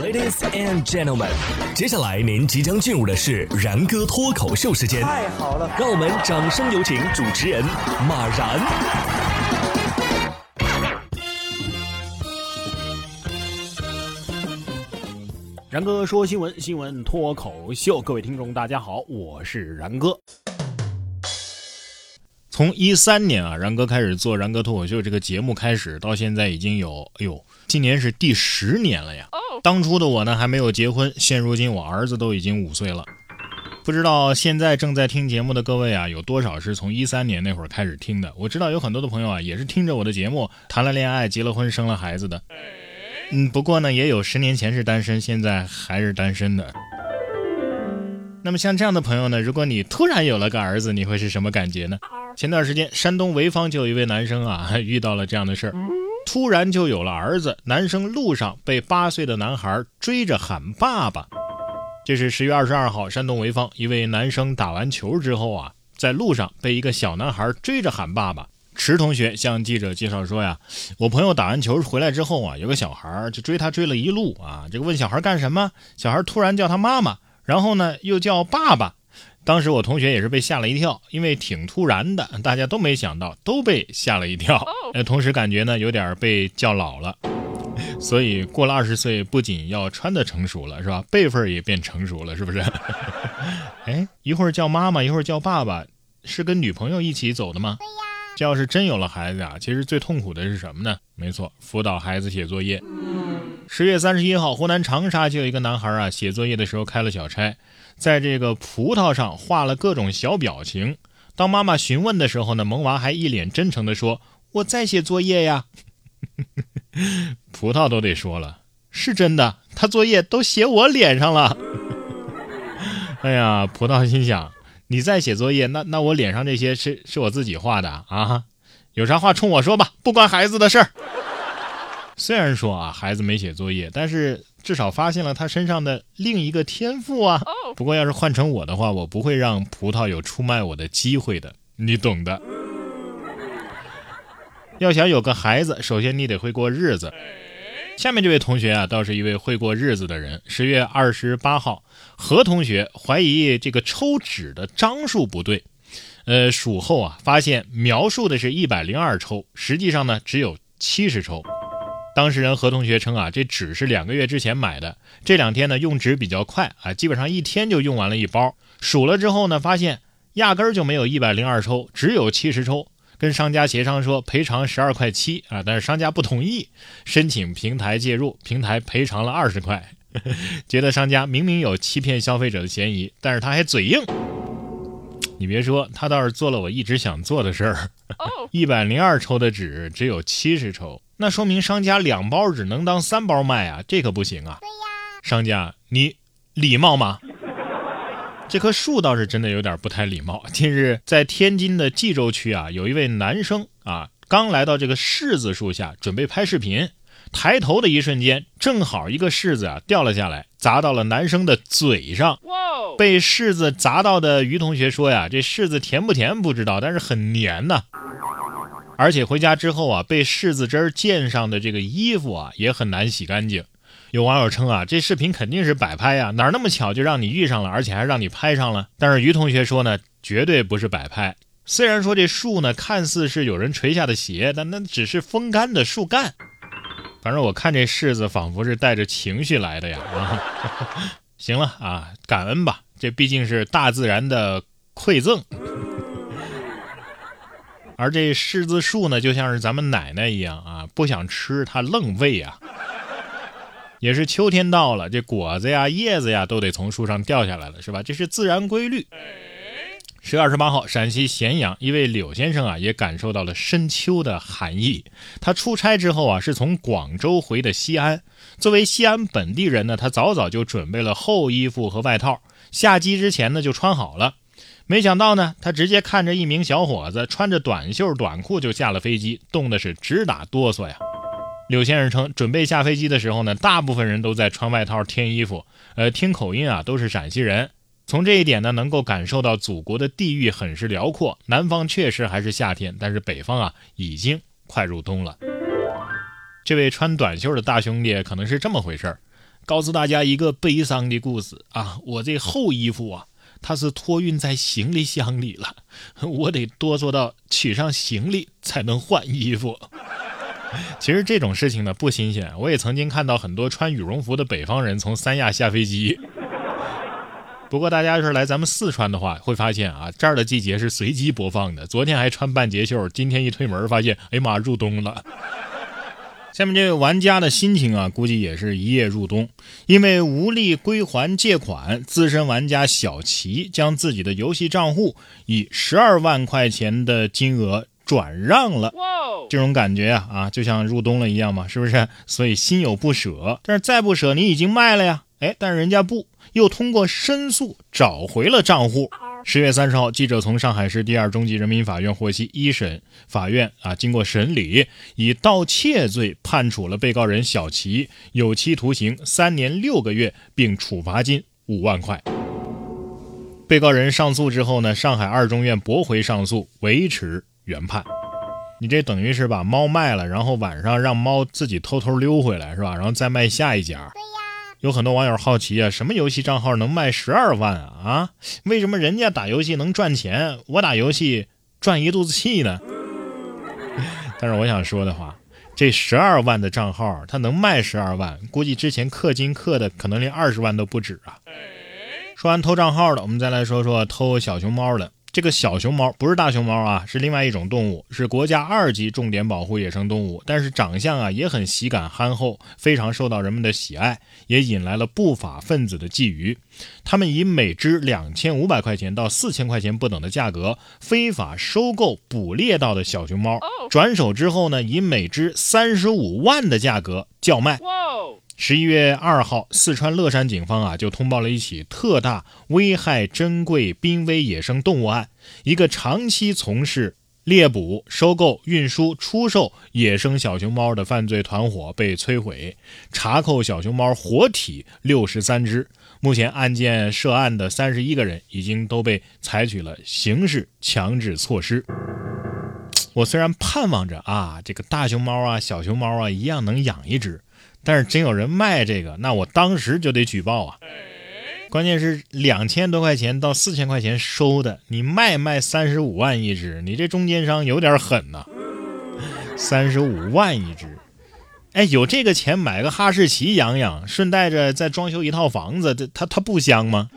Ladies and gentlemen，接下来您即将进入的是然哥脱口秀时间。太好了，让我们掌声有请主持人马然。然哥说新闻，新闻脱口秀，各位听众大家好，我是然哥。从一三年啊，然哥开始做然哥脱口秀这个节目开始，到现在已经有，哎呦，今年是第十年了呀。当初的我呢还没有结婚，现如今我儿子都已经五岁了。不知道现在正在听节目的各位啊，有多少是从一三年那会儿开始听的？我知道有很多的朋友啊，也是听着我的节目谈了恋爱、结了婚、生了孩子的。嗯，不过呢，也有十年前是单身，现在还是单身的。那么像这样的朋友呢，如果你突然有了个儿子，你会是什么感觉呢？前段时间，山东潍坊就有一位男生啊，遇到了这样的事儿，突然就有了儿子。男生路上被八岁的男孩追着喊爸爸。这是十月二十二号，山东潍坊一位男生打完球之后啊，在路上被一个小男孩追着喊爸爸。池同学向记者介绍说呀，我朋友打完球回来之后啊，有个小孩就追他追了一路啊，这个问小孩干什么，小孩突然叫他妈妈，然后呢又叫爸爸。当时我同学也是被吓了一跳，因为挺突然的，大家都没想到，都被吓了一跳。呃，同时感觉呢有点被叫老了，所以过了二十岁，不仅要穿的成熟了，是吧？辈分也变成熟了，是不是？哎，一会儿叫妈妈，一会儿叫爸爸，是跟女朋友一起走的吗？对呀。这要是真有了孩子啊，其实最痛苦的是什么呢？没错，辅导孩子写作业。十月三十一号，湖南长沙就有一个男孩啊，写作业的时候开了小差，在这个葡萄上画了各种小表情。当妈妈询问的时候呢，萌娃还一脸真诚地说：“我在写作业呀。”葡萄都得说了：“是真的，他作业都写我脸上了。”哎呀，葡萄心想。你在写作业，那那我脸上这些是是我自己画的啊？有啥话冲我说吧，不关孩子的事儿。虽然说啊，孩子没写作业，但是至少发现了他身上的另一个天赋啊。不过要是换成我的话，我不会让葡萄有出卖我的机会的，你懂的。要想有个孩子，首先你得会过日子。下面这位同学啊，倒是一位会过日子的人。十月二十八号，何同学怀疑这个抽纸的张数不对，呃，数后啊，发现描述的是一百零二抽，实际上呢只有七十抽。当事人何同学称啊，这纸是两个月之前买的，这两天呢用纸比较快啊，基本上一天就用完了一包。数了之后呢，发现压根儿就没有一百零二抽，只有七十抽。跟商家协商说赔偿十二块七啊，但是商家不同意，申请平台介入，平台赔偿了二十块，觉得商家明明有欺骗消费者的嫌疑，但是他还嘴硬。你别说，他倒是做了我一直想做的事儿。一百零二抽的纸只有七十抽，那说明商家两包纸能当三包卖啊，这可不行啊。对呀，商家你礼貌吗？这棵树倒是真的有点不太礼貌。近日，在天津的蓟州区啊，有一位男生啊，刚来到这个柿子树下，准备拍视频，抬头的一瞬间，正好一个柿子啊掉了下来，砸到了男生的嘴上。被柿子砸到的于同学说呀：“这柿子甜不甜不知道，但是很黏呐。而且回家之后啊，被柿子汁溅上的这个衣服啊，也很难洗干净。”有网友称啊，这视频肯定是摆拍呀，哪那么巧就让你遇上了，而且还让你拍上了。但是于同学说呢，绝对不是摆拍。虽然说这树呢看似是有人垂下的鞋，但那只是风干的树干。反正我看这柿子仿佛是带着情绪来的呀。啊，行了啊，感恩吧，这毕竟是大自然的馈赠。而这柿子树呢，就像是咱们奶奶一样啊，不想吃它愣喂啊。也是秋天到了，这果子呀、叶子呀都得从树上掉下来了，是吧？这是自然规律。十月二十八号，陕西咸阳一位柳先生啊，也感受到了深秋的寒意。他出差之后啊，是从广州回的西安。作为西安本地人呢，他早早就准备了厚衣服和外套，下机之前呢就穿好了。没想到呢，他直接看着一名小伙子穿着短袖短裤就下了飞机，冻的是直打哆嗦呀。柳先生称，准备下飞机的时候呢，大部分人都在穿外套、添衣服。呃，听口音啊，都是陕西人。从这一点呢，能够感受到祖国的地域很是辽阔。南方确实还是夏天，但是北方啊，已经快入冬了。这位穿短袖的大兄弟可能是这么回事儿：告诉大家一个悲伤的故事啊！我这厚衣服啊，它是托运在行李箱里了，我得哆嗦到取上行李才能换衣服。其实这种事情呢不新鲜，我也曾经看到很多穿羽绒服的北方人从三亚下飞机。不过大家要是来咱们四川的话，会发现啊，这儿的季节是随机播放的。昨天还穿半截袖，今天一推门发现，哎呀妈，入冬了。下面这位玩家的心情啊，估计也是一夜入冬，因为无力归还借款，资深玩家小齐将自己的游戏账户以十二万块钱的金额转让了。这种感觉啊啊，就像入冬了一样嘛，是不是？所以心有不舍，但是再不舍，你已经卖了呀。哎，但是人家不，又通过申诉找回了账户。十月三十号，记者从上海市第二中级人民法院获悉，一审法院啊经过审理，以盗窃罪判处了被告人小齐有期徒刑三年六个月，并处罚金五万块。被告人上诉之后呢，上海二中院驳回上诉，维持原判。你这等于是把猫卖了，然后晚上让猫自己偷偷溜回来，是吧？然后再卖下一家。对呀。有很多网友好奇啊，什么游戏账号能卖十二万啊？啊？为什么人家打游戏能赚钱，我打游戏赚一肚子气呢？但是我想说的话，这十二万的账号，它能卖十二万，估计之前氪金氪的可能连二十万都不止啊。说完偷账号的，我们再来说说偷小熊猫的。这个小熊猫不是大熊猫啊，是另外一种动物，是国家二级重点保护野生动物。但是长相啊也很喜感憨厚，非常受到人们的喜爱，也引来了不法分子的觊觎。他们以每只两千五百块钱到四千块钱不等的价格，非法收购捕猎到的小熊猫，转手之后呢，以每只三十五万的价格叫卖。十一月二号，四川乐山警方啊就通报了一起特大危害珍贵濒危野生动物案。一个长期从事猎捕、收购、运输、出售野生小熊猫的犯罪团伙被摧毁，查扣小熊猫活体六十三只。目前案件涉案的三十一个人已经都被采取了刑事强制措施。我虽然盼望着啊，这个大熊猫啊、小熊猫啊一样能养一只。但是真有人卖这个，那我当时就得举报啊！关键是两千多块钱到四千块钱收的，你卖卖三十五万一只，你这中间商有点狠呐！三十五万一只，哎，有这个钱买个哈士奇养养，顺带着再装修一套房子，这他他不香吗？